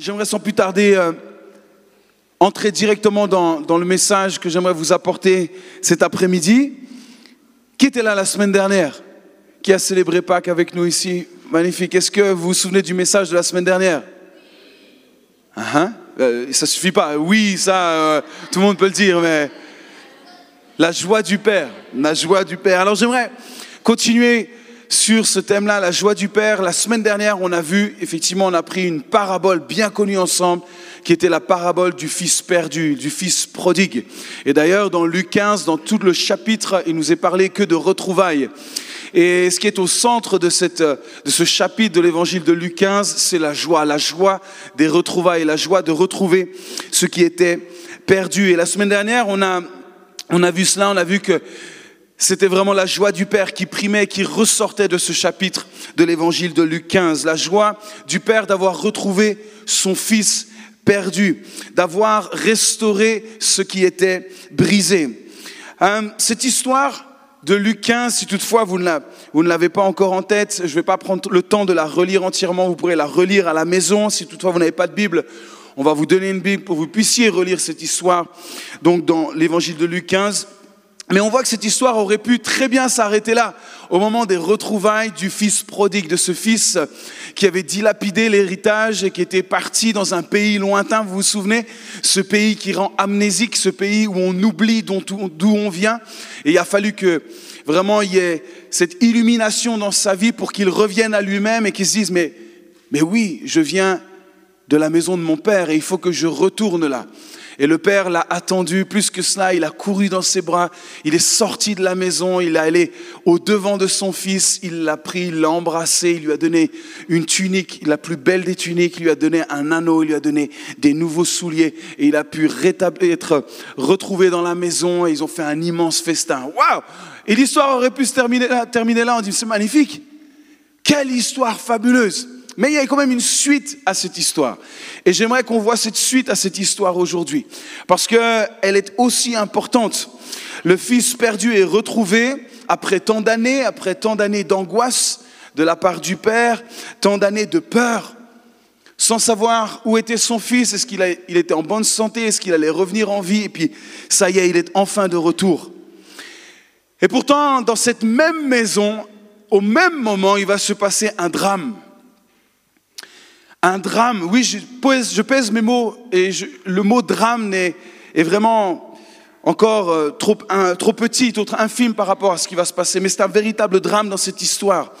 J'aimerais sans plus tarder euh, entrer directement dans, dans le message que j'aimerais vous apporter cet après-midi. Qui était là la semaine dernière Qui a célébré Pâques avec nous ici Magnifique. Est-ce que vous vous souvenez du message de la semaine dernière? Ah, hein? Euh, Ça suffit pas. Oui, ça, euh, tout le monde peut le dire, mais la joie du Père, la joie du Père. Alors j'aimerais continuer sur ce thème-là, la joie du Père. La semaine dernière, on a vu, effectivement, on a pris une parabole bien connue ensemble, qui était la parabole du fils perdu, du fils prodigue. Et d'ailleurs, dans Luc 15, dans tout le chapitre, il nous est parlé que de retrouvailles. Et ce qui est au centre de, cette, de ce chapitre de l'évangile de Luc 15, c'est la joie, la joie des retrouvailles, la joie de retrouver ce qui était perdu. Et la semaine dernière, on a, on a vu cela, on a vu que c'était vraiment la joie du Père qui primait, qui ressortait de ce chapitre de l'évangile de Luc 15. La joie du Père d'avoir retrouvé son Fils perdu, d'avoir restauré ce qui était brisé. Euh, cette histoire de Luc 15, si toutefois vous ne, la, vous ne l'avez pas encore en tête, je ne vais pas prendre le temps de la relire entièrement, vous pourrez la relire à la maison. Si toutefois vous n'avez pas de Bible, on va vous donner une Bible pour que vous puissiez relire cette histoire. Donc dans l'évangile de Luc 15, mais on voit que cette histoire aurait pu très bien s'arrêter là, au moment des retrouvailles du fils prodigue, de ce fils qui avait dilapidé l'héritage et qui était parti dans un pays lointain, vous vous souvenez Ce pays qui rend amnésique, ce pays où on oublie d'où on vient. Et il a fallu que vraiment il y ait cette illumination dans sa vie pour qu'il revienne à lui-même et qu'il se dise, mais, mais oui, je viens de la maison de mon père et il faut que je retourne là. Et le père l'a attendu plus que cela, il a couru dans ses bras, il est sorti de la maison, il est allé au devant de son fils, il l'a pris, il l'a embrassé, il lui a donné une tunique, la plus belle des tuniques, il lui a donné un anneau, il lui a donné des nouveaux souliers et il a pu être retrouvé dans la maison et ils ont fait un immense festin. Waouh Et l'histoire aurait pu se terminer là, terminer là, on dit c'est magnifique. Quelle histoire fabuleuse mais il y a quand même une suite à cette histoire. Et j'aimerais qu'on voit cette suite à cette histoire aujourd'hui. Parce qu'elle est aussi importante. Le fils perdu est retrouvé après tant d'années, après tant d'années d'angoisse de la part du père, tant d'années de peur, sans savoir où était son fils, est-ce qu'il il était en bonne santé, est-ce qu'il allait revenir en vie, et puis ça y est, il est enfin de retour. Et pourtant, dans cette même maison, au même moment, il va se passer un drame un drame. Oui, je pèse, mes mots et je, le mot drame est, vraiment encore euh, trop, trop petit, trop infime par rapport à ce qui va se passer. Mais c'est un véritable drame dans cette histoire.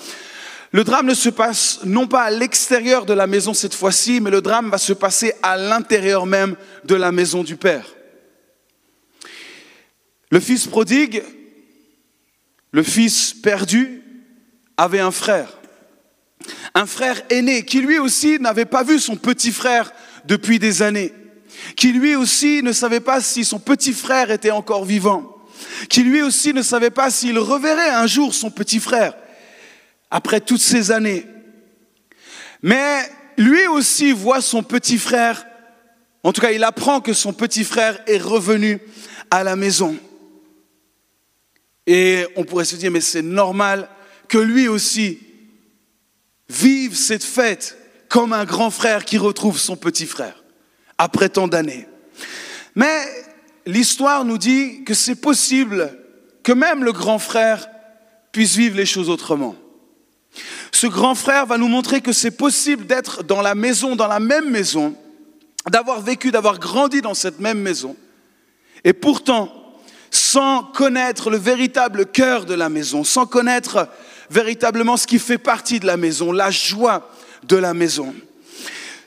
Le drame ne se passe non pas à l'extérieur de la maison cette fois-ci, mais le drame va se passer à l'intérieur même de la maison du Père. Le fils prodigue, le fils perdu, avait un frère un frère aîné qui lui aussi n'avait pas vu son petit frère depuis des années, qui lui aussi ne savait pas si son petit frère était encore vivant, qui lui aussi ne savait pas s'il reverrait un jour son petit frère après toutes ces années. Mais lui aussi voit son petit frère, en tout cas il apprend que son petit frère est revenu à la maison. Et on pourrait se dire, mais c'est normal que lui aussi Vive cette fête comme un grand frère qui retrouve son petit frère après tant d'années. Mais l'histoire nous dit que c'est possible que même le grand frère puisse vivre les choses autrement. Ce grand frère va nous montrer que c'est possible d'être dans la maison, dans la même maison, d'avoir vécu, d'avoir grandi dans cette même maison, et pourtant, sans connaître le véritable cœur de la maison, sans connaître véritablement ce qui fait partie de la maison, la joie de la maison.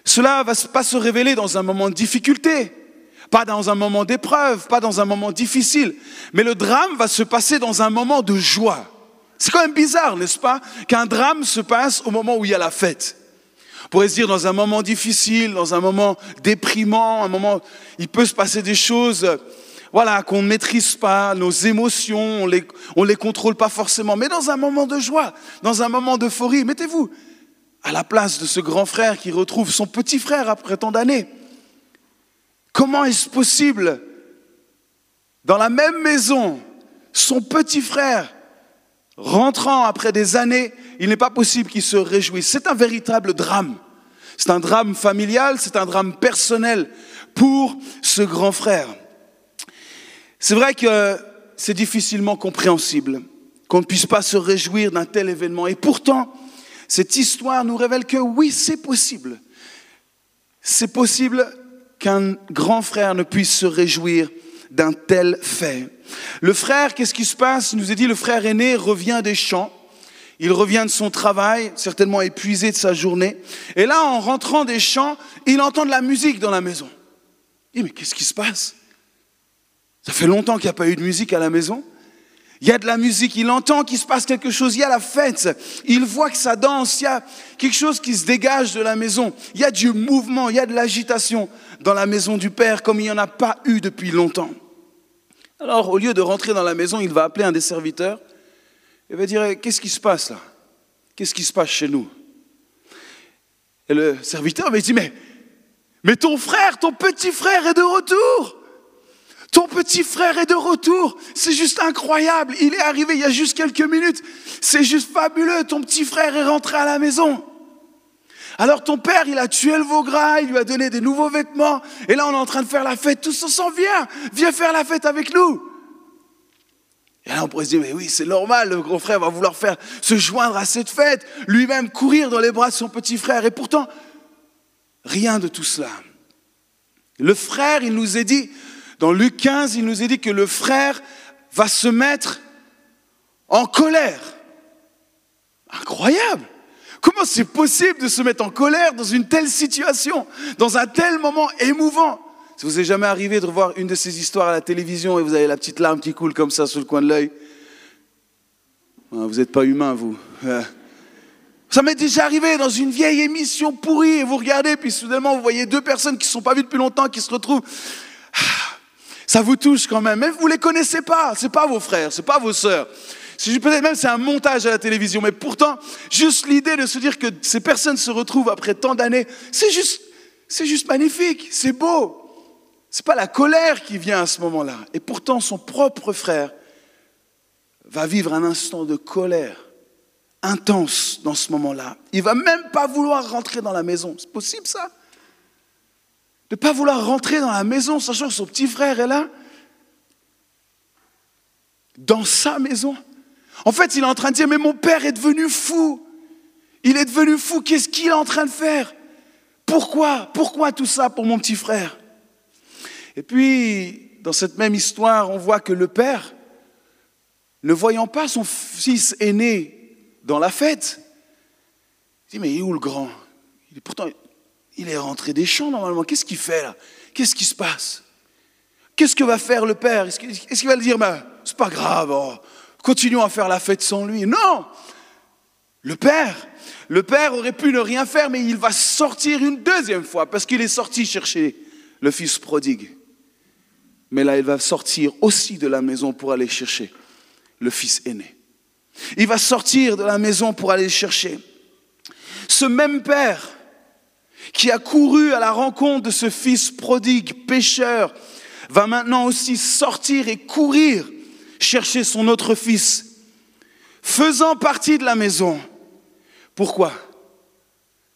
Cela va pas se révéler dans un moment de difficulté, pas dans un moment d'épreuve, pas dans un moment difficile, mais le drame va se passer dans un moment de joie. C'est quand même bizarre, n'est-ce pas, qu'un drame se passe au moment où il y a la fête. On pourrait se dire dans un moment difficile, dans un moment déprimant, un moment, il peut se passer des choses voilà, qu'on ne maîtrise pas, nos émotions, on les, les contrôle pas forcément. Mais dans un moment de joie, dans un moment d'euphorie, mettez-vous à la place de ce grand frère qui retrouve son petit frère après tant d'années. Comment est-ce possible, dans la même maison, son petit frère, rentrant après des années, il n'est pas possible qu'il se réjouisse. C'est un véritable drame. C'est un drame familial, c'est un drame personnel pour ce grand frère. C'est vrai que c'est difficilement compréhensible qu'on ne puisse pas se réjouir d'un tel événement. Et pourtant, cette histoire nous révèle que oui, c'est possible. C'est possible qu'un grand frère ne puisse se réjouir d'un tel fait. Le frère, qu'est-ce qui se passe? Il nous a dit, le frère aîné revient des champs. Il revient de son travail, certainement épuisé de sa journée. Et là, en rentrant des champs, il entend de la musique dans la maison. Il dit, mais qu'est-ce qui se passe? Ça fait longtemps qu'il n'y a pas eu de musique à la maison. Il y a de la musique, il entend qu'il se passe quelque chose, il y a la fête, il voit que ça danse, il y a quelque chose qui se dégage de la maison, il y a du mouvement, il y a de l'agitation dans la maison du Père comme il n'y en a pas eu depuis longtemps. Alors au lieu de rentrer dans la maison, il va appeler un des serviteurs et va dire, qu'est-ce qui se passe là? Qu'est-ce qui se passe chez nous? Et le serviteur va dire, mais, mais ton frère, ton petit frère est de retour ton petit frère est de retour. C'est juste incroyable. Il est arrivé il y a juste quelques minutes. C'est juste fabuleux. Ton petit frère est rentré à la maison. Alors ton père, il a tué le veau gras, il lui a donné des nouveaux vêtements. Et là, on est en train de faire la fête. Tous ensemble, viens, viens faire la fête avec nous. Et là, on pourrait se dire, mais oui, c'est normal, le grand frère va vouloir faire, se joindre à cette fête, lui-même courir dans les bras de son petit frère. Et pourtant, rien de tout cela. Le frère, il nous est dit, dans Luc 15, il nous est dit que le frère va se mettre en colère. Incroyable. Comment c'est possible de se mettre en colère dans une telle situation, dans un tel moment émouvant? Ça vous est jamais arrivé de revoir une de ces histoires à la télévision et vous avez la petite larme qui coule comme ça sur le coin de l'œil? Ah, Vous n'êtes pas humain, vous. Ça m'est déjà arrivé dans une vieille émission pourrie et vous regardez, puis soudainement vous voyez deux personnes qui ne sont pas vues depuis longtemps qui se retrouvent. Ça vous touche quand même. Mais vous les connaissez pas. C'est pas vos frères, c'est pas vos sœurs. Peut-être même c'est un montage à la télévision, mais pourtant, juste l'idée de se dire que ces personnes se retrouvent après tant d'années, c'est juste, c'est juste magnifique, c'est beau. C'est pas la colère qui vient à ce moment-là. Et pourtant, son propre frère va vivre un instant de colère intense dans ce moment-là. Il va même pas vouloir rentrer dans la maison. C'est possible ça? De ne pas vouloir rentrer dans la maison, sachant que son petit frère est là, dans sa maison. En fait, il est en train de dire, mais mon père est devenu fou. Il est devenu fou. Qu'est-ce qu'il est en train de faire? Pourquoi? Pourquoi tout ça pour mon petit frère? Et puis, dans cette même histoire, on voit que le père, ne voyant pas son fils aîné dans la fête, dit, mais il est où le grand? Il Pourtant, il est rentré des champs normalement. Qu'est-ce qu'il fait là? Qu'est-ce qui se passe? Qu'est-ce que va faire le père? Est-ce qu'il va le dire, mais c'est pas grave, oh, continuons à faire la fête sans lui Non Le père, le père aurait pu ne rien faire, mais il va sortir une deuxième fois, parce qu'il est sorti chercher le fils prodigue. Mais là, il va sortir aussi de la maison pour aller chercher le fils aîné. Il va sortir de la maison pour aller chercher. Ce même père qui a couru à la rencontre de ce fils prodigue, pécheur, va maintenant aussi sortir et courir chercher son autre fils, faisant partie de la maison. Pourquoi?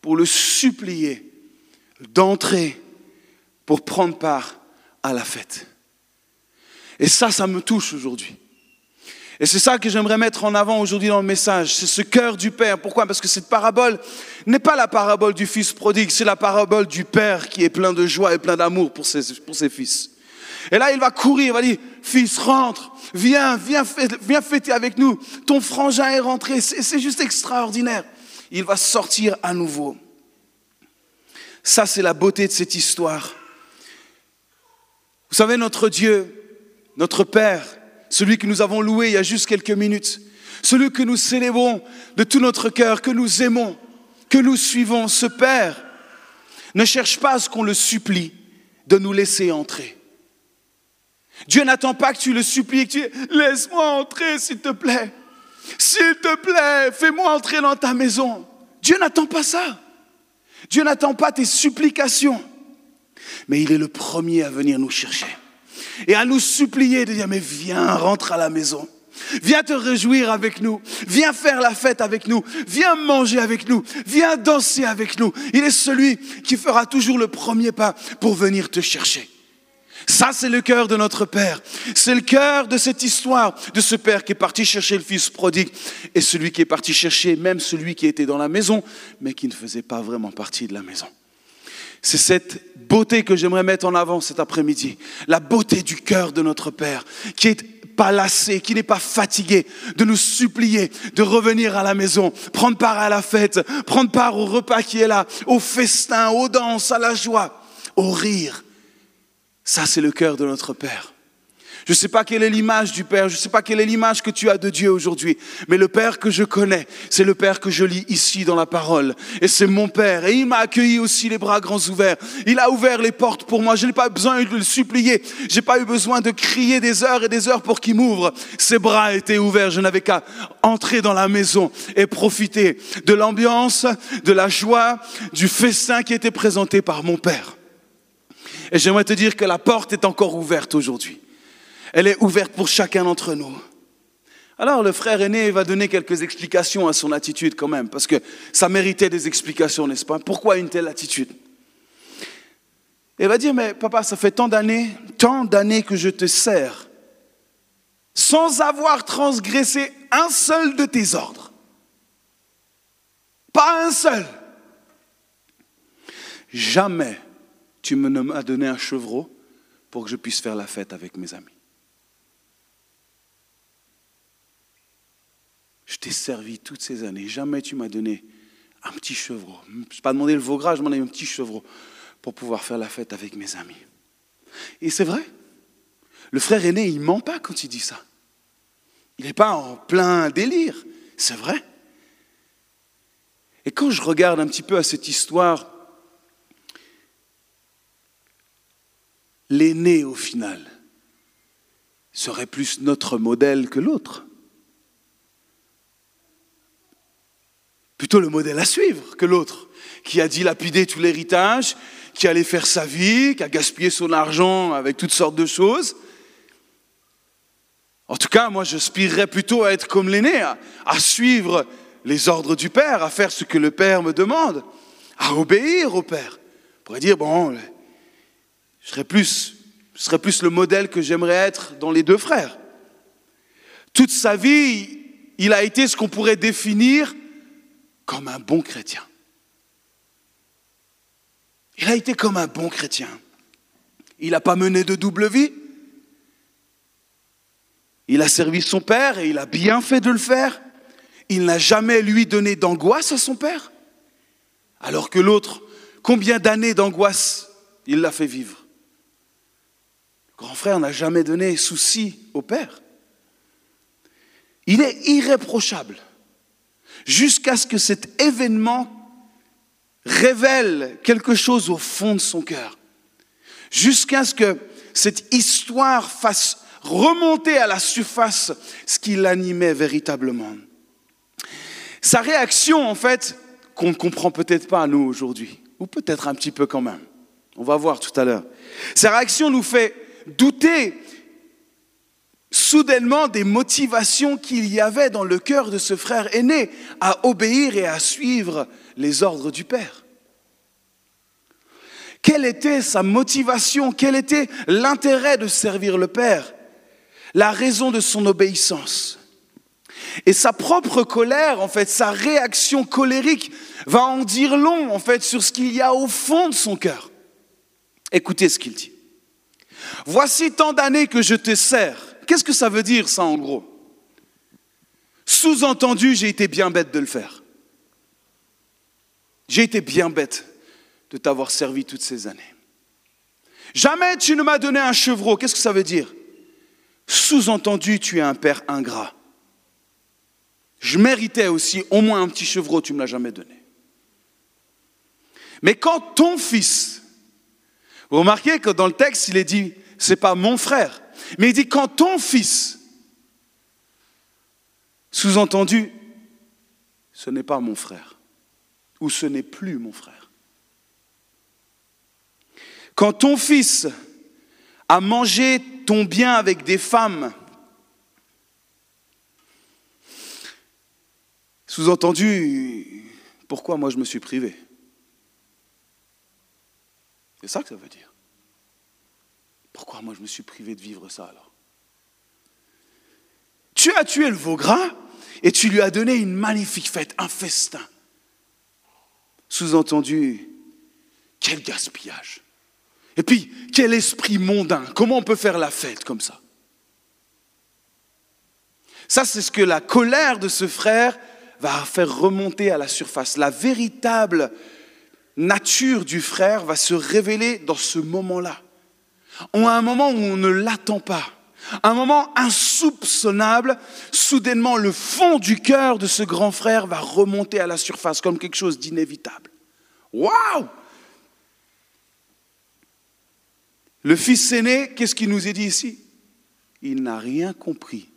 Pour le supplier d'entrer pour prendre part à la fête. Et ça, ça me touche aujourd'hui. Et c'est ça que j'aimerais mettre en avant aujourd'hui dans le message. C'est ce cœur du Père. Pourquoi? Parce que cette parabole n'est pas la parabole du Fils prodigue, c'est la parabole du Père qui est plein de joie et plein d'amour pour ses, pour ses fils. Et là, il va courir, il va dire, fils, rentre, viens, viens, viens fêter avec nous. Ton frangin est rentré, c'est juste extraordinaire. Il va sortir à nouveau. Ça, c'est la beauté de cette histoire. Vous savez, notre Dieu, notre Père, celui que nous avons loué il y a juste quelques minutes, celui que nous célébrons de tout notre cœur, que nous aimons, que nous suivons, ce Père, ne cherche pas à ce qu'on le supplie de nous laisser entrer. Dieu n'attend pas que tu le supplies, que tu laisse-moi entrer, s'il te plaît. S'il te plaît, fais-moi entrer dans ta maison. Dieu n'attend pas ça. Dieu n'attend pas tes supplications. Mais il est le premier à venir nous chercher et à nous supplier de dire, mais viens, rentre à la maison. Viens te réjouir avec nous. Viens faire la fête avec nous. Viens manger avec nous. Viens danser avec nous. Il est celui qui fera toujours le premier pas pour venir te chercher. Ça, c'est le cœur de notre Père. C'est le cœur de cette histoire, de ce Père qui est parti chercher le Fils prodigue et celui qui est parti chercher même celui qui était dans la maison, mais qui ne faisait pas vraiment partie de la maison. C'est cette beauté que j'aimerais mettre en avant cet après-midi. La beauté du cœur de notre Père, qui est pas lassé, qui n'est pas fatigué de nous supplier de revenir à la maison, prendre part à la fête, prendre part au repas qui est là, au festin, aux danses, à la joie, au rire. Ça, c'est le cœur de notre Père. Je ne sais pas quelle est l'image du Père, je ne sais pas quelle est l'image que tu as de Dieu aujourd'hui, mais le Père que je connais, c'est le Père que je lis ici dans la parole. Et c'est mon Père. Et il m'a accueilli aussi les bras grands ouverts. Il a ouvert les portes pour moi. Je n'ai pas besoin de le supplier. J'ai pas eu besoin de crier des heures et des heures pour qu'il m'ouvre. Ses bras étaient ouverts. Je n'avais qu'à entrer dans la maison et profiter de l'ambiance, de la joie, du festin qui était présenté par mon Père. Et j'aimerais te dire que la porte est encore ouverte aujourd'hui. Elle est ouverte pour chacun d'entre nous. Alors le frère aîné va donner quelques explications à son attitude quand même, parce que ça méritait des explications, n'est-ce pas? Pourquoi une telle attitude? Il va dire, mais papa, ça fait tant d'années, tant d'années que je te sers, sans avoir transgressé un seul de tes ordres. Pas un seul. Jamais tu me m'as donné un chevreau pour que je puisse faire la fête avec mes amis. Je t'ai servi toutes ces années. Jamais tu m'as donné un petit chevreau. Je n'ai pas demandé le Vaugras, je m'en ai un petit chevreau pour pouvoir faire la fête avec mes amis. Et c'est vrai. Le frère aîné, il ment pas quand il dit ça. Il n'est pas en plein délire. C'est vrai. Et quand je regarde un petit peu à cette histoire, l'aîné au final serait plus notre modèle que l'autre. Plutôt le modèle à suivre que l'autre, qui a dilapidé tout l'héritage, qui allait faire sa vie, qui a gaspillé son argent avec toutes sortes de choses. En tout cas, moi, j'aspirerais plutôt à être comme l'aîné, à, suivre les ordres du Père, à faire ce que le Père me demande, à obéir au Père. On pourrait dire, bon, je serais plus, je serais plus le modèle que j'aimerais être dans les deux frères. Toute sa vie, il a été ce qu'on pourrait définir comme un bon chrétien. Il a été comme un bon chrétien. Il n'a pas mené de double vie. Il a servi son père et il a bien fait de le faire. Il n'a jamais, lui, donné d'angoisse à son père. Alors que l'autre, combien d'années d'angoisse il l'a fait vivre Le grand frère n'a jamais donné souci au père. Il est irréprochable jusqu'à ce que cet événement révèle quelque chose au fond de son cœur, jusqu'à ce que cette histoire fasse remonter à la surface ce qui l'animait véritablement. Sa réaction, en fait, qu'on ne comprend peut-être pas à nous aujourd'hui, ou peut-être un petit peu quand même, on va voir tout à l'heure, sa réaction nous fait douter soudainement des motivations qu'il y avait dans le cœur de ce frère aîné à obéir et à suivre les ordres du Père. Quelle était sa motivation? Quel était l'intérêt de servir le Père? La raison de son obéissance et sa propre colère, en fait, sa réaction colérique va en dire long, en fait, sur ce qu'il y a au fond de son cœur. Écoutez ce qu'il dit. Voici tant d'années que je te sers Qu'est-ce que ça veut dire ça en gros? Sous-entendu, j'ai été bien bête de le faire. J'ai été bien bête de t'avoir servi toutes ces années. Jamais tu ne m'as donné un chevreau. Qu'est-ce que ça veut dire? Sous-entendu, tu es un père ingrat. Je méritais aussi au moins un petit chevreau, tu ne me l'as jamais donné. Mais quand ton fils, vous remarquez que dans le texte, il est dit, c'est pas mon frère, mais il dit, quand ton fils, sous-entendu, ce n'est pas mon frère, ou ce n'est plus mon frère. Quand ton fils a mangé ton bien avec des femmes, Sous-entendu, pourquoi moi je me suis privé? C'est ça que ça veut dire. Pourquoi moi je me suis privé de vivre ça alors? Tu as tué le veau gras et tu lui as donné une magnifique fête, un festin. Sous-entendu, quel gaspillage. Et puis, quel esprit mondain. Comment on peut faire la fête comme ça? Ça, c'est ce que la colère de ce frère va faire remonter à la surface. La véritable nature du frère va se révéler dans ce moment-là. On a un moment où on ne l'attend pas. Un moment insoupçonnable, soudainement le fond du cœur de ce grand frère va remonter à la surface comme quelque chose d'inévitable. Waouh Le fils aîné, qu'est-ce qu'il nous est dit ici? Il n'a rien compris.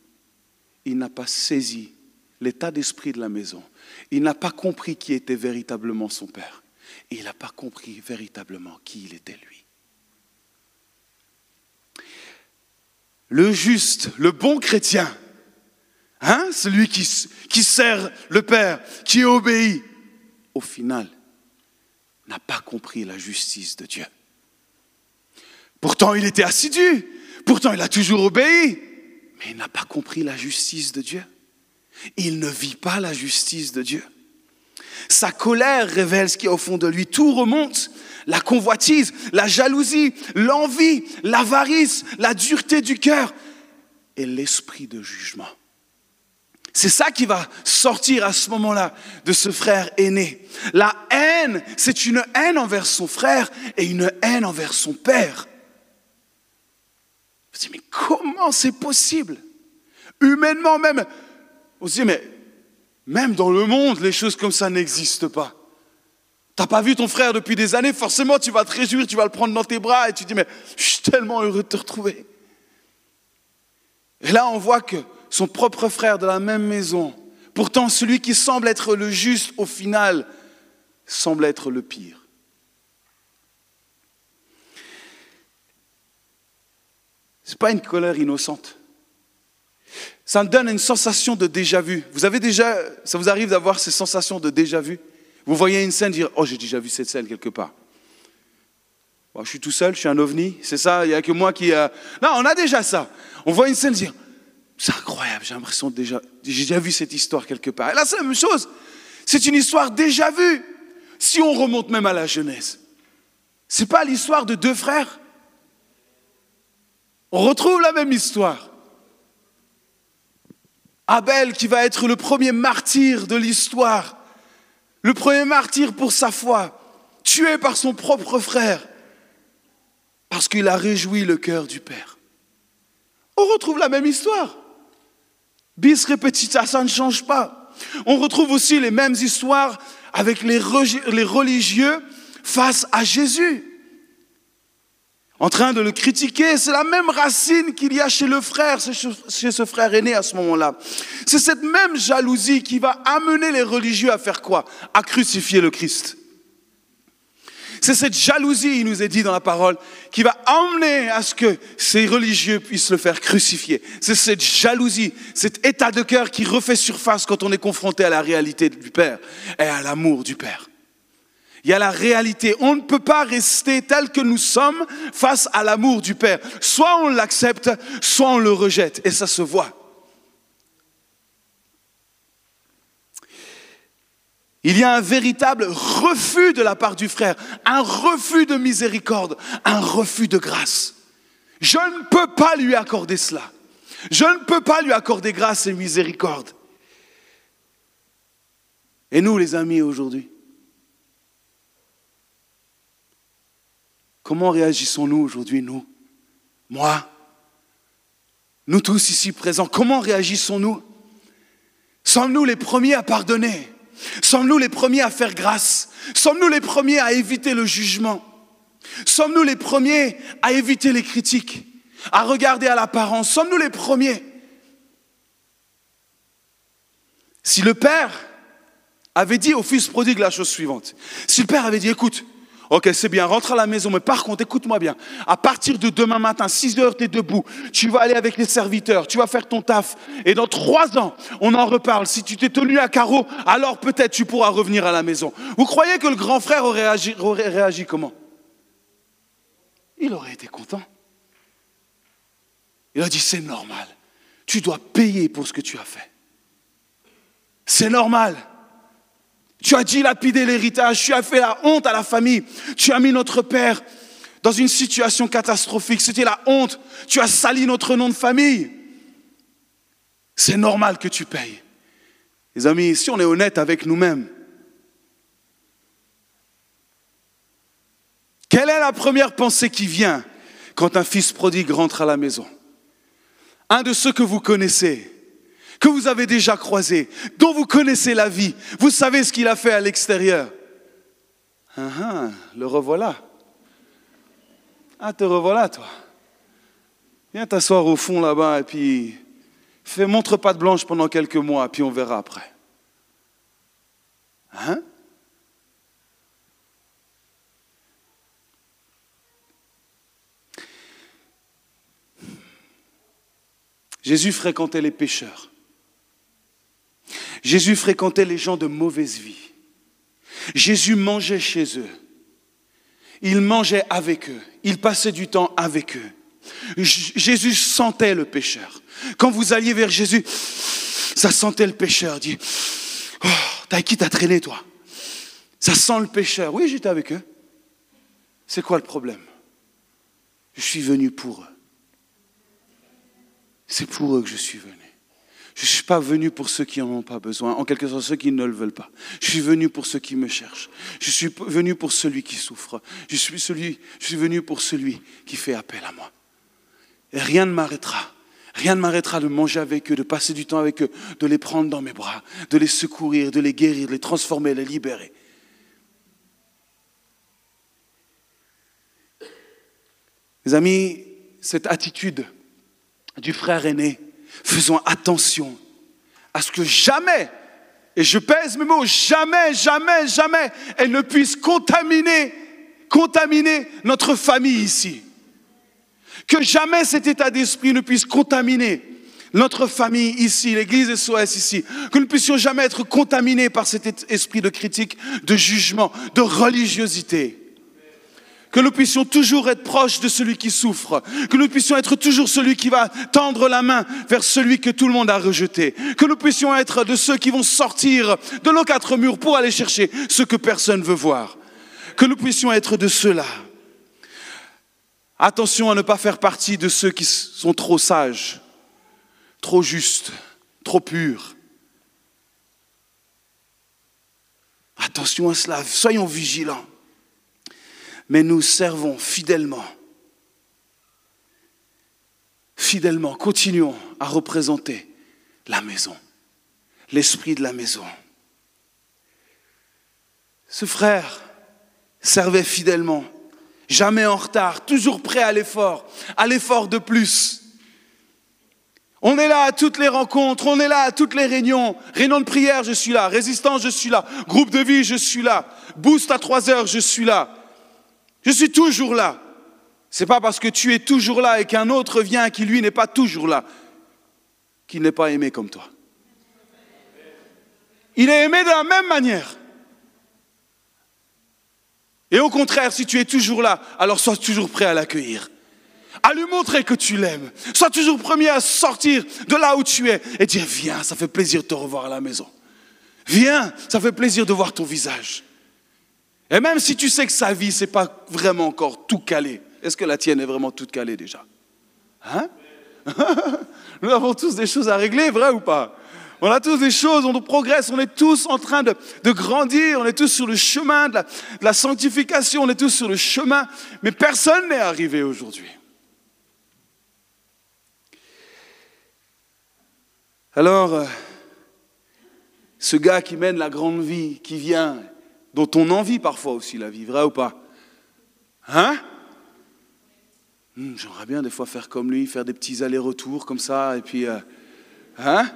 Il n'a pas saisi l'état d'esprit de la maison. Il n'a pas compris qui était véritablement son père. Il n'a pas compris véritablement qui il était lui. Le juste, le bon chrétien, hein, celui qui, qui sert le Père, qui obéit, au final, n'a pas compris la justice de Dieu. Pourtant, il était assidu, pourtant, il a toujours obéi, mais il n'a pas compris la justice de Dieu. Il ne vit pas la justice de Dieu. Sa colère révèle ce qui est au fond de lui. Tout remonte. La convoitise, la jalousie, l'envie, l'avarice, la dureté du cœur et l'esprit de jugement. C'est ça qui va sortir à ce moment-là de ce frère aîné. La haine, c'est une haine envers son frère et une haine envers son père. Me dis, mais comment c'est possible? Humainement même, on se mais même dans le monde, les choses comme ça n'existent pas. Tu n'as pas vu ton frère depuis des années, forcément tu vas te réjouir, tu vas le prendre dans tes bras et tu dis, mais je suis tellement heureux de te retrouver. Et là, on voit que son propre frère de la même maison, pourtant celui qui semble être le juste au final, semble être le pire. Ce n'est pas une colère innocente ça donne une sensation de déjà-vu. Vous avez déjà, ça vous arrive d'avoir ces sensations de déjà-vu Vous voyez une scène, dire Oh, j'ai déjà vu cette scène quelque part. je suis tout seul, je suis un ovni, c'est ça, il n'y a que moi qui. Non, on a déjà ça. On voit une scène, dire C'est incroyable, j'ai l'impression déjà. J'ai déjà vu cette histoire quelque part. Et là, c'est la même chose. C'est une histoire déjà vue. Si on remonte même à la Genèse, c'est pas l'histoire de deux frères. On retrouve la même histoire. Abel qui va être le premier martyr de l'histoire, le premier martyr pour sa foi, tué par son propre frère, parce qu'il a réjoui le cœur du Père. On retrouve la même histoire. Bis repetita, ça ne change pas. On retrouve aussi les mêmes histoires avec les religieux face à Jésus en train de le critiquer. C'est la même racine qu'il y a chez le frère, chez ce frère aîné à ce moment-là. C'est cette même jalousie qui va amener les religieux à faire quoi? À crucifier le Christ. C'est cette jalousie, il nous est dit dans la parole, qui va emmener à ce que ces religieux puissent le faire crucifier. C'est cette jalousie, cet état de cœur qui refait surface quand on est confronté à la réalité du Père et à l'amour du Père. Il y a la réalité. On ne peut pas rester tel que nous sommes face à l'amour du Père. Soit on l'accepte, soit on le rejette. Et ça se voit. Il y a un véritable refus de la part du frère, un refus de miséricorde, un refus de grâce. Je ne peux pas lui accorder cela. Je ne peux pas lui accorder grâce et miséricorde. Et nous, les amis, aujourd'hui, Comment réagissons-nous aujourd'hui, nous? Moi? Nous tous ici présents, comment réagissons-nous? Sommes-nous les premiers à pardonner? Sommes-nous les premiers à faire grâce? Sommes-nous les premiers à éviter le jugement? Sommes-nous les premiers à éviter les critiques? À regarder à l'apparence? Sommes-nous les premiers? Si le Père avait dit au fils prodigue la chose suivante, si le Père avait dit, écoute, Ok, c'est bien, rentre à la maison, mais par contre, écoute-moi bien. À partir de demain matin, 6 heures, tu es debout. Tu vas aller avec les serviteurs, tu vas faire ton taf. Et dans trois ans, on en reparle. Si tu t'es tenu à carreau, alors peut-être tu pourras revenir à la maison. Vous croyez que le grand frère aurait réagi, aurait réagi comment? Il aurait été content. Il a dit, c'est normal. Tu dois payer pour ce que tu as fait. C'est normal. Tu as dilapidé l'héritage, tu as fait la honte à la famille, tu as mis notre père dans une situation catastrophique, c'était la honte, tu as sali notre nom de famille. C'est normal que tu payes. Les amis, si on est honnête avec nous-mêmes, quelle est la première pensée qui vient quand un fils prodigue rentre à la maison? Un de ceux que vous connaissez, que vous avez déjà croisé, dont vous connaissez la vie, vous savez ce qu'il a fait à l'extérieur. Ah, ah, le revoilà. Ah, te revoilà, toi. Viens t'asseoir au fond là-bas et puis fais montre pas de blanche pendant quelques mois, puis on verra après. Hein? Jésus fréquentait les pécheurs. Jésus fréquentait les gens de mauvaise vie. Jésus mangeait chez eux. Il mangeait avec eux. Il passait du temps avec eux. Jésus sentait le pécheur. Quand vous alliez vers Jésus, ça sentait le pécheur. Dit, oh, t'as qui t'a traîné toi? Ça sent le pécheur. Oui, j'étais avec eux. C'est quoi le problème? Je suis venu pour eux. C'est pour eux que je suis venu. Je ne suis pas venu pour ceux qui n'en ont pas besoin, en quelque sorte ceux qui ne le veulent pas. Je suis venu pour ceux qui me cherchent. Je suis venu pour celui qui souffre. Je suis, celui, je suis venu pour celui qui fait appel à moi. Et rien ne m'arrêtera. Rien ne m'arrêtera de manger avec eux, de passer du temps avec eux, de les prendre dans mes bras, de les secourir, de les guérir, de les transformer, de les libérer. Mes amis, cette attitude du frère aîné, faisons attention à ce que jamais, et je pèse mes mots, jamais, jamais, jamais, elle ne puisse contaminer, contaminer notre famille ici. Que jamais cet état d'esprit ne puisse contaminer notre famille ici, l'église SOS ici, que nous ne puissions jamais être contaminés par cet esprit de critique, de jugement, de religiosité que nous puissions toujours être proches de celui qui souffre, que nous puissions être toujours celui qui va tendre la main vers celui que tout le monde a rejeté, que nous puissions être de ceux qui vont sortir de nos quatre murs pour aller chercher ce que personne veut voir, que nous puissions être de ceux-là. Attention à ne pas faire partie de ceux qui sont trop sages, trop justes, trop purs. Attention à cela, soyons vigilants mais nous servons fidèlement. Fidèlement, continuons à représenter la maison, l'esprit de la maison. Ce frère servait fidèlement, jamais en retard, toujours prêt à l'effort, à l'effort de plus. On est là à toutes les rencontres, on est là à toutes les réunions. Réunion de prière, je suis là. Résistance, je suis là. Groupe de vie, je suis là. Boost à trois heures, je suis là. Je suis toujours là. Ce n'est pas parce que tu es toujours là et qu'un autre vient qui lui n'est pas toujours là qu'il n'est pas aimé comme toi. Il est aimé de la même manière. Et au contraire, si tu es toujours là, alors sois toujours prêt à l'accueillir. À lui montrer que tu l'aimes. Sois toujours premier à sortir de là où tu es et dire, viens, ça fait plaisir de te revoir à la maison. Viens, ça fait plaisir de voir ton visage. Et même si tu sais que sa vie, ce n'est pas vraiment encore tout calé, est-ce que la tienne est vraiment toute calée déjà? Hein? Nous avons tous des choses à régler, vrai ou pas? On a tous des choses, on progresse, on est tous en train de, grandir, on est tous sur le chemin de la, sanctification, on est tous sur le chemin, mais personne n'est arrivé aujourd'hui. Alors, euh, ce gars qui mène la grande vie, qui vient dont on envie parfois aussi la vie, vrai ou pas? Hein? Hmm, J'aimerais bien des fois faire comme lui, faire des petits allers-retours comme ça, et puis... Euh, hein?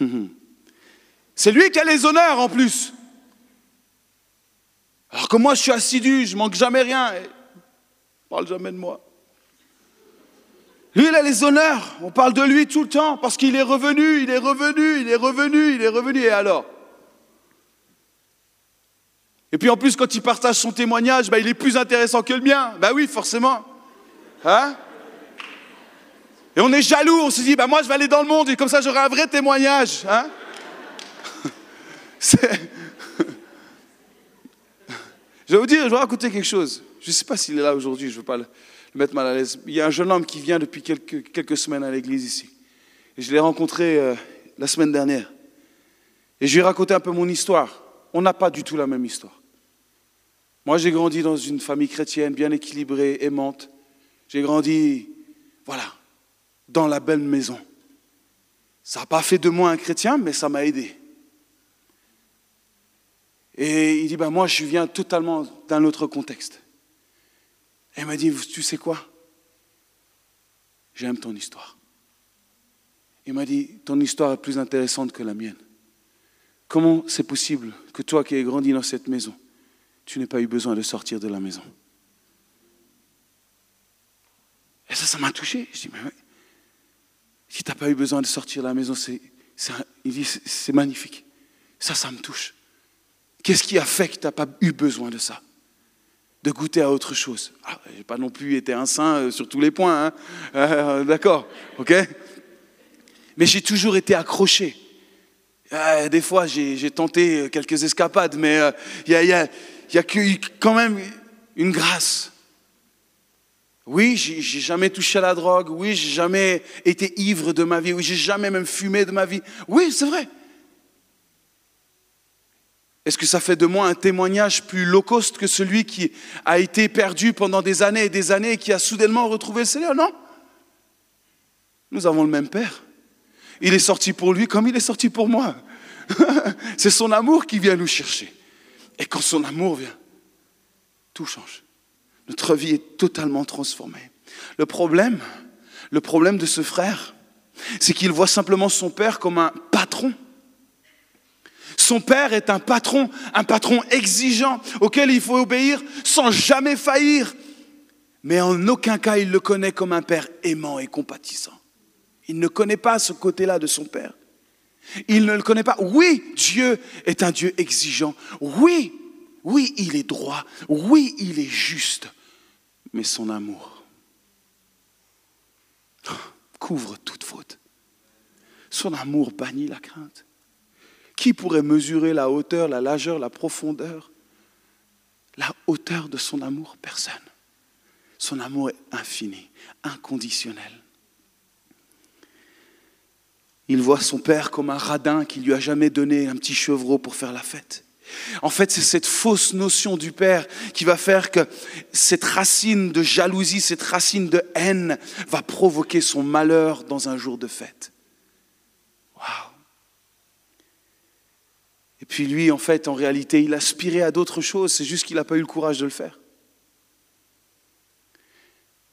C'est lui qui a les honneurs en plus. Alors que moi, je suis assidu, je manque jamais rien. Et parle jamais de moi. Lui, il a les honneurs. On parle de lui tout le temps parce qu'il est revenu, il est revenu, il est revenu, il est revenu. Et alors? Et puis en plus, quand il partage son témoignage, bah, il est plus intéressant que le mien. Ben oui, forcément. Hein? Et on est jaloux, on se dit, bah moi je vais aller dans le monde et comme ça j'aurai un vrai témoignage. Hein? Je vais vous dire, je vais raconter quelque chose. Je ne sais pas s'il est là aujourd'hui, je ne veux pas le mettre mal à l'aise. Il y a un jeune homme qui vient depuis quelques, quelques semaines à l'église ici. Je l'ai rencontré euh, la semaine dernière. Et je lui ai raconté un peu mon histoire. On n'a pas du tout la même histoire. Moi, j'ai grandi dans une famille chrétienne bien équilibrée, aimante. J'ai grandi, voilà, dans la belle maison. Ça n'a pas fait de moi un chrétien, mais ça m'a aidé. Et il dit, ben moi je viens totalement d'un autre contexte. Il m'a dit, tu sais quoi? J'aime ton histoire. Il m'a dit, ton histoire est plus intéressante que la mienne. Comment c'est possible que toi qui as grandi dans cette maison, tu n'aies pas eu besoin de sortir de la maison? Et ça, ça m'a touché. Je dis, mais si tu n'as pas eu besoin de sortir de la maison, c'est, c'est magnifique. Ça, ça me touche. Qu'est-ce qui a fait que tu n'as pas eu besoin de ça? De goûter à autre chose. Ah, je n'ai pas non plus été un saint euh, sur tous les points. Hein. Euh, d'accord, ok Mais j'ai toujours été accroché. Ah, des fois, j'ai tenté quelques escapades, mais euh, il y, a, y a quand même une grâce. Oui, j'ai jamais touché à la drogue. Oui, j'ai jamais été ivre de ma vie. Oui, j'ai jamais même fumé de ma vie. Oui, c'est vrai. Est-ce que ça fait de moi un témoignage plus low cost que celui qui a été perdu pendant des années et des années et qui a soudainement retrouvé le Seigneur? Non. Nous avons le même Père. Il est sorti pour lui comme il est sorti pour moi. C'est son amour qui vient nous chercher. Et quand son amour vient, tout change. Notre vie est totalement transformée. Le problème, le problème de ce frère, c'est qu'il voit simplement son père comme un patron son père est un patron, un patron exigeant auquel il faut obéir sans jamais faillir. Mais en aucun cas il le connaît comme un père aimant et compatissant. Il ne connaît pas ce côté-là de son père. Il ne le connaît pas. Oui, Dieu est un Dieu exigeant. Oui, oui, il est droit. Oui, il est juste. Mais son amour couvre toute faute. Son amour bannit la crainte. Qui pourrait mesurer la hauteur, la largeur, la profondeur? La hauteur de son amour Personne. Son amour est infini, inconditionnel. Il voit son père comme un radin qui lui a jamais donné un petit chevreau pour faire la fête. En fait, c'est cette fausse notion du Père qui va faire que cette racine de jalousie, cette racine de haine va provoquer son malheur dans un jour de fête. Et puis lui, en fait, en réalité, il aspirait à d'autres choses, c'est juste qu'il n'a pas eu le courage de le faire.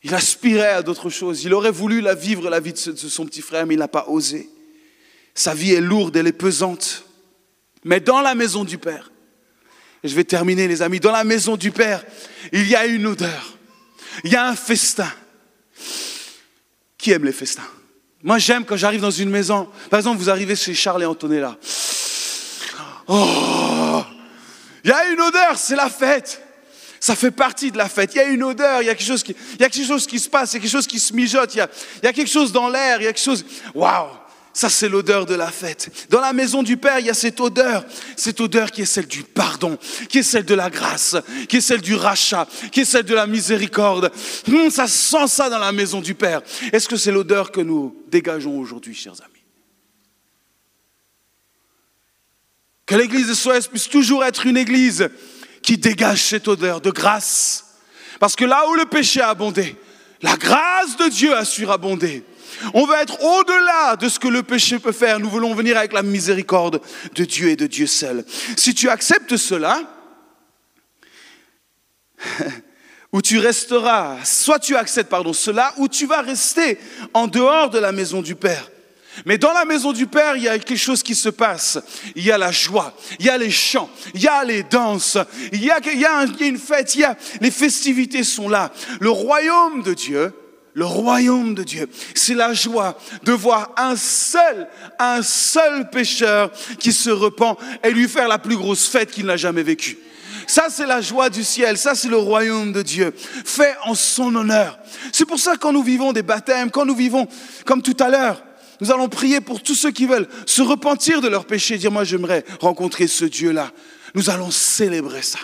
Il aspirait à d'autres choses. Il aurait voulu la vivre, la vie de son petit frère, mais il n'a pas osé. Sa vie est lourde, elle est pesante. Mais dans la maison du Père, et je vais terminer les amis, dans la maison du Père, il y a une odeur, il y a un festin. Qui aime les festins? Moi j'aime quand j'arrive dans une maison, par exemple vous arrivez chez Charles et Antonella, Oh Il y a une odeur, c'est la fête. Ça fait partie de la fête. Il y a une odeur, il y a quelque chose qui, y a quelque chose qui se passe, il y a quelque chose qui se mijote, il y a, y a quelque chose dans l'air, il y a quelque chose. Waouh ça, c'est l'odeur de la fête. Dans la maison du Père, il y a cette odeur, cette odeur qui est celle du pardon, qui est celle de la grâce, qui est celle du rachat, qui est celle de la miséricorde. Hum, ça sent ça dans la maison du Père. Est-ce que c'est l'odeur que nous dégageons aujourd'hui, chers amis? Que l'église de SOS puisse toujours être une église qui dégage cette odeur de grâce. Parce que là où le péché a abondé, la grâce de Dieu a surabondé. On veut être au-delà de ce que le péché peut faire. Nous voulons venir avec la miséricorde de Dieu et de Dieu seul. Si tu acceptes cela, ou tu resteras, soit tu acceptes pardon cela, ou tu vas rester en dehors de la maison du Père. Mais dans la maison du Père, il y a quelque chose qui se passe. Il y a la joie, il y a les chants, il y a les danses, il y a, il y a, une fête, il y a, les festivités sont là. Le royaume de Dieu, le royaume de Dieu, c'est la joie de voir un seul, un seul pécheur qui se repent et lui faire la plus grosse fête qu'il n'a jamais vécue. Ça, c'est la joie du ciel. Ça, c'est le royaume de Dieu, fait en son honneur. C'est pour ça que quand nous vivons des baptêmes, quand nous vivons, comme tout à l'heure, nous allons prier pour tous ceux qui veulent se repentir de leurs péchés, dire moi j'aimerais rencontrer ce Dieu-là. Nous allons célébrer ça.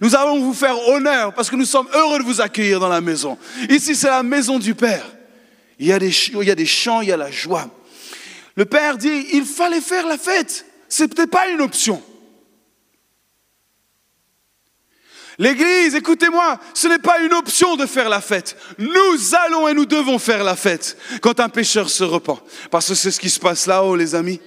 Nous allons vous faire honneur parce que nous sommes heureux de vous accueillir dans la maison. Ici, c'est la maison du Père. Il y, a des, chants, il y a la joie. Le Père dit, il fallait faire la fête. C'est peut-être pas une option. L'église, écoutez-moi, ce n'est pas une option de faire la fête. Nous allons et nous devons faire la fête quand un pécheur se repent. Parce que c'est ce qui se passe là-haut, les amis.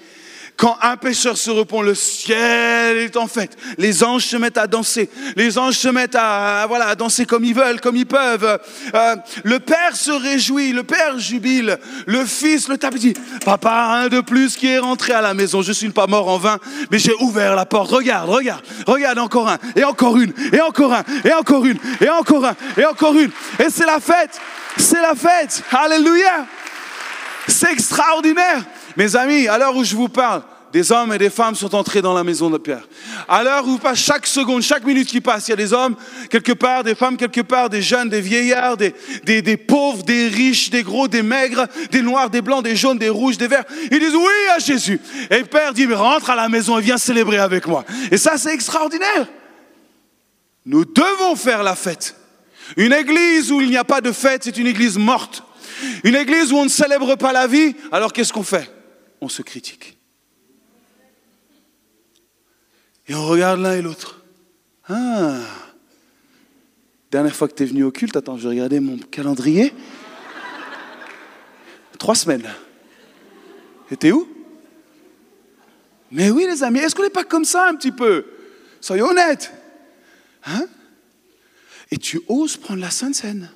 Quand un pécheur se repent, le ciel est en fête. Les anges se mettent à danser. Les anges se mettent à, voilà, à danser comme ils veulent, comme ils peuvent. Euh, le Père se réjouit, le Père jubile. Le Fils le tape dit, papa, un de plus qui est rentré à la maison. Je suis pas mort en vain, mais j'ai ouvert la porte. Regarde, regarde, regarde encore un, et encore une, et encore un, et encore une, et encore un, et encore une. Et c'est la fête. C'est la fête. Alléluia. C'est extraordinaire. Mes amis, à l'heure où je vous parle, des hommes et des femmes sont entrés dans la maison de Pierre. À l'heure où passe chaque seconde, chaque minute qui passe, il y a des hommes quelque part, des femmes quelque part, des jeunes, des vieillards, des, pauvres, des riches, des gros, des maigres, des noirs, des blancs, des jaunes, des rouges, des verts. Ils disent oui à Jésus. Et Père dit, mais rentre à la maison et viens célébrer avec moi. Et ça, c'est extraordinaire. Nous devons faire la fête. Une église où il n'y a pas de fête, c'est une église morte. Une église où on ne célèbre pas la vie, alors qu'est-ce qu'on fait? On se critique. Et on regarde l'un et l'autre. Ah, dernière fois que tu es venu au culte, attends, je vais regarder mon calendrier. Trois semaines. Et t'es où? Mais oui, les amis, est-ce qu'on n'est pas comme ça un petit peu? Soyons honnêtes. Hein? Et tu oses prendre la Sainte Seine?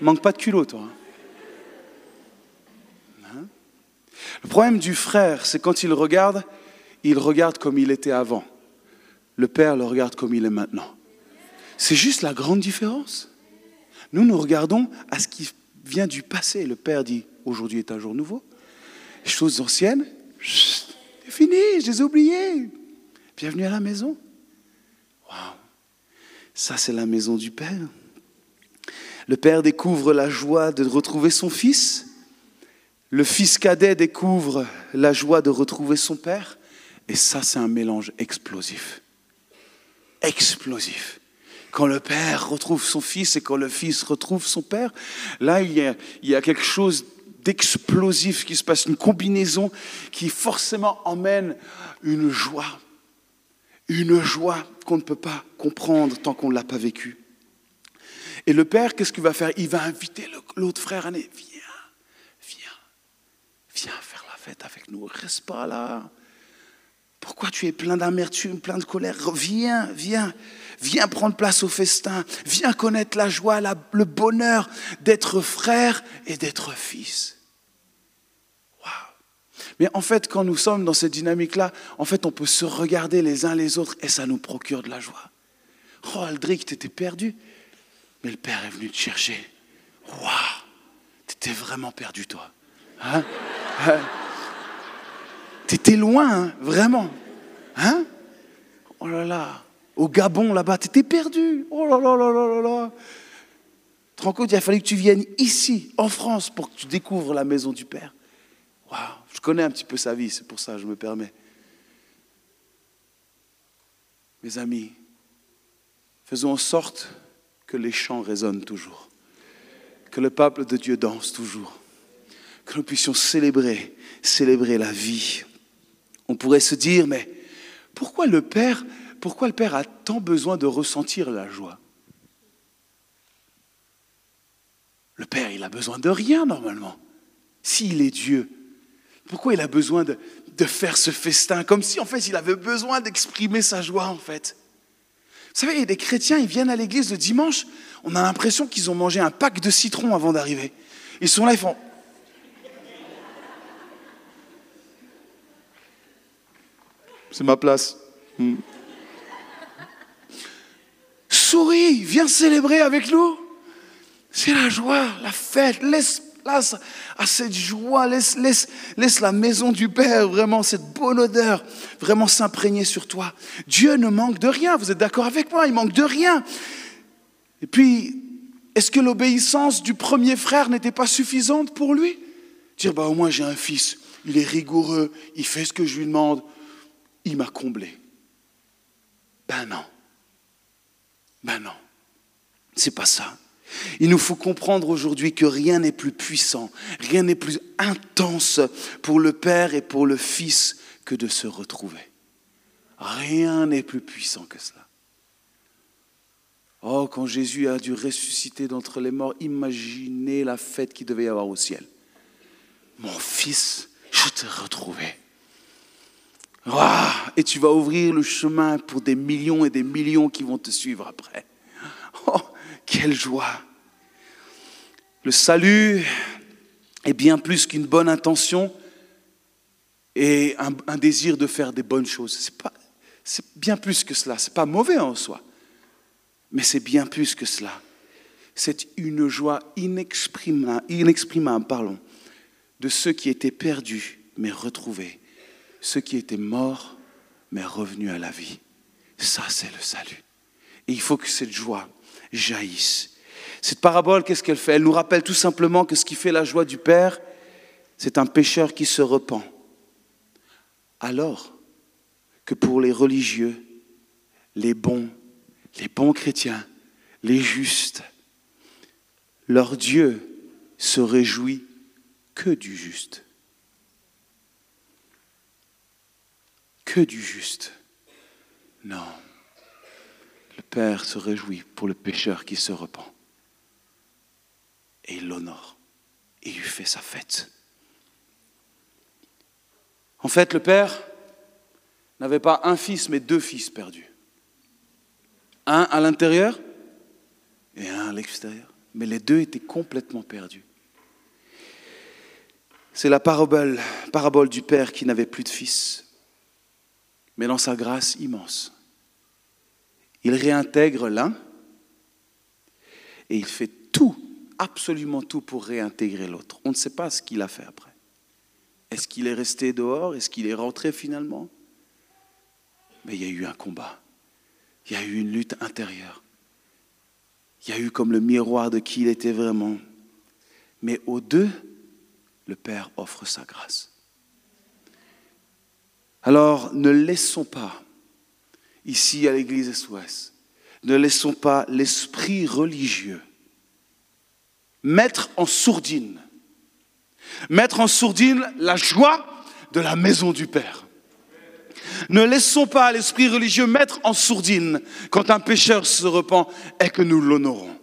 Manque pas de culot, toi. Hein. Le problème du frère, c'est quand il regarde, il regarde comme il était avant. Le Père le regarde comme il est maintenant. C'est juste la grande différence. Nous, nous regardons à ce qui vient du passé. Le Père dit, aujourd'hui est un jour nouveau. Les choses anciennes, c'est fini, je les ai oubliées. Bienvenue à la maison. Waouh, ça c'est la maison du Père. Le Père découvre la joie de retrouver son Fils le fils cadet découvre la joie de retrouver son père. Et ça, c'est un mélange explosif. Explosif. Quand le père retrouve son fils et quand le fils retrouve son père, là, il y a, quelque chose d'explosif qui se passe, une combinaison qui forcément emmène une joie. Une joie qu'on ne peut pas comprendre tant qu'on ne l'a pas vécue. Et le père, qu'est-ce qu'il va faire? Il va inviter l'autre frère à viens, Viens faire la fête avec nous, reste pas là. Pourquoi tu es plein d'amertume, plein de colère? Viens, viens, viens prendre place au festin. Viens connaître la joie, le bonheur d'être frère et d'être fils. Mais en fait, quand nous sommes dans cette dynamique-là, en fait, on peut se regarder les uns les autres et ça nous procure de la joie. Oh, Aldric, t'étais perdu. Mais le Père est venu te chercher. Waouh T'étais vraiment perdu, toi. Hein? T'étais loin, hein, vraiment. Hein? Oh là là. Au Gabon, là-bas, t'étais perdu. Oh là là là là là là. Tu il a fallu que tu viennes ici, en France, pour que tu découvres la maison du Père. Waouh, je connais un petit peu sa vie, c'est pour ça que je me permets. Mes amis, faisons en sorte que les chants résonnent toujours, que le peuple de Dieu danse toujours que nous puissions célébrer, célébrer la vie. On pourrait se dire, mais pourquoi le Père, pourquoi le Père a tant besoin de ressentir la joie? Le Père, il a besoin de rien normalement. S'il est Dieu, pourquoi il a besoin de, de faire ce festin? Comme si en fait il avait besoin d'exprimer sa joie en fait. Vous savez, il y a des chrétiens, ils viennent à l'église le dimanche, on a l'impression qu'ils ont mangé un pack de citrons avant d'arriver. Ils sont là, ils font c'est ma place. Hmm. Souris, viens célébrer avec nous. C'est la joie, la fête. Laisse place à cette joie. Laisse, laisse, laisse la maison du Père, vraiment, cette bonne odeur, vraiment s'imprégner sur toi. Dieu ne manque de rien. Vous êtes d'accord avec moi? Il manque de rien. Et puis, est-ce que l'obéissance du premier frère n'était pas suffisante pour lui? Dire, bah, au moins j'ai un fils, il est rigoureux, il fait ce que je lui demande, il m'a comblé. Ben non. Ben non. C'est pas ça. Il nous faut comprendre aujourd'hui que rien n'est plus puissant, rien n'est plus intense pour le Père et pour le Fils que de se retrouver. Rien n'est plus puissant que cela. Oh, quand Jésus a dû ressusciter d'entre les morts, imaginez la fête qu'il devait y avoir au ciel. Mon fils, je t'ai retrouvé. Et tu vas ouvrir le chemin pour des millions et des millions qui vont te suivre après. Oh, quelle joie. Le salut est bien plus qu'une bonne intention et un, désir de faire des bonnes choses. C'est bien plus que cela. C'est pas mauvais en soi, mais c'est bien plus que cela. C'est une joie inexprimable, de ceux qui étaient perdus mais retrouvés, ceux qui étaient morts mais revenus à la vie. Ça, c'est le salut. Et il faut que cette joie jaillisse. Cette parabole, qu'est-ce qu'elle fait? Elle nous rappelle tout simplement que ce qui fait la joie du Père, c'est un pécheur qui se repent. Alors que pour les religieux, les bons, les bons chrétiens, les justes, leur Dieu se réjouit que du juste. Que du juste. Non. Le Père se réjouit pour le pécheur qui se repent. Et il l'honore. Et il fait sa fête. En fait, le Père n'avait pas un fils, mais deux fils perdus. Un à l'intérieur et un à l'extérieur. Mais les deux étaient complètement perdus. C'est la parabole du Père qui n'avait plus de fils, mais dans sa grâce immense, il réintègre l'un et il fait tout, absolument tout pour réintégrer l'autre. On ne sait pas ce qu'il a fait après. Est-ce qu'il est resté dehors? Est-ce qu'il est rentré finalement? Mais il y a eu un combat. Il y a eu une lutte intérieure. Il y a eu comme le miroir de qui il était vraiment. Mais aux deux, le Père offre sa grâce. Alors ne laissons pas ici à l'église SOS. Ne laissons pas l'esprit religieux mettre en sourdine, mettre en sourdine la joie de la maison du Père. Ne laissons pas l'esprit religieux mettre en sourdine quand un pécheur se repent et que nous l'honorons,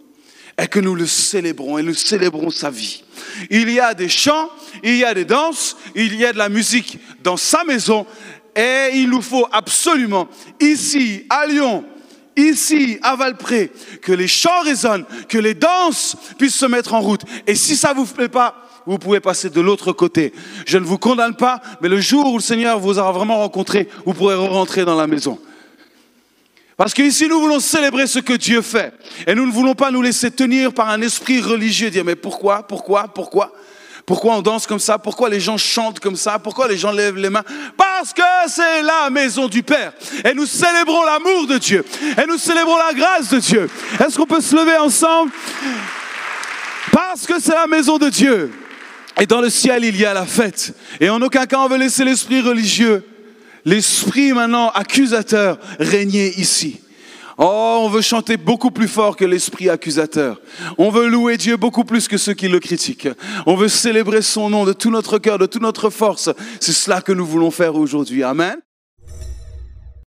et que nous le célébrons, et nous célébrons sa vie. Il y a des chants, il y a des danses, il y a de la musique dans sa maison, et il nous faut absolument, ici, à Lyon, ici, à Valpré, que les chants résonnent, que les danses puissent se mettre en route. Et si ça ne vous plaît pas, vous pouvez passer de l'autre côté. Je ne vous condamne pas, mais le jour où le Seigneur vous aura vraiment rencontré, vous pourrez rentrer dans la maison. Parce qu'ici, nous voulons célébrer ce que Dieu fait. Et nous ne voulons pas nous laisser tenir par un esprit religieux, dire mais pourquoi, pourquoi, pourquoi? Pourquoi on danse comme ça? Pourquoi les gens chantent comme ça? Pourquoi les gens lèvent les mains? Parce que c'est la maison du Père. Et nous célébrons l'amour de Dieu. Et nous célébrons la grâce de Dieu. Est-ce qu'on peut se lever ensemble? Parce que c'est la maison de Dieu. Et dans le ciel, il y a la fête. Et en aucun cas, on veut laisser l'esprit religieux, l'esprit maintenant accusateur régner ici. Oh, on veut chanter beaucoup plus fort que l'esprit accusateur. On veut louer Dieu beaucoup plus que ceux qui le critiquent. On veut célébrer son nom de tout notre cœur, de toute notre force. C'est cela que nous voulons faire aujourd'hui. Amen.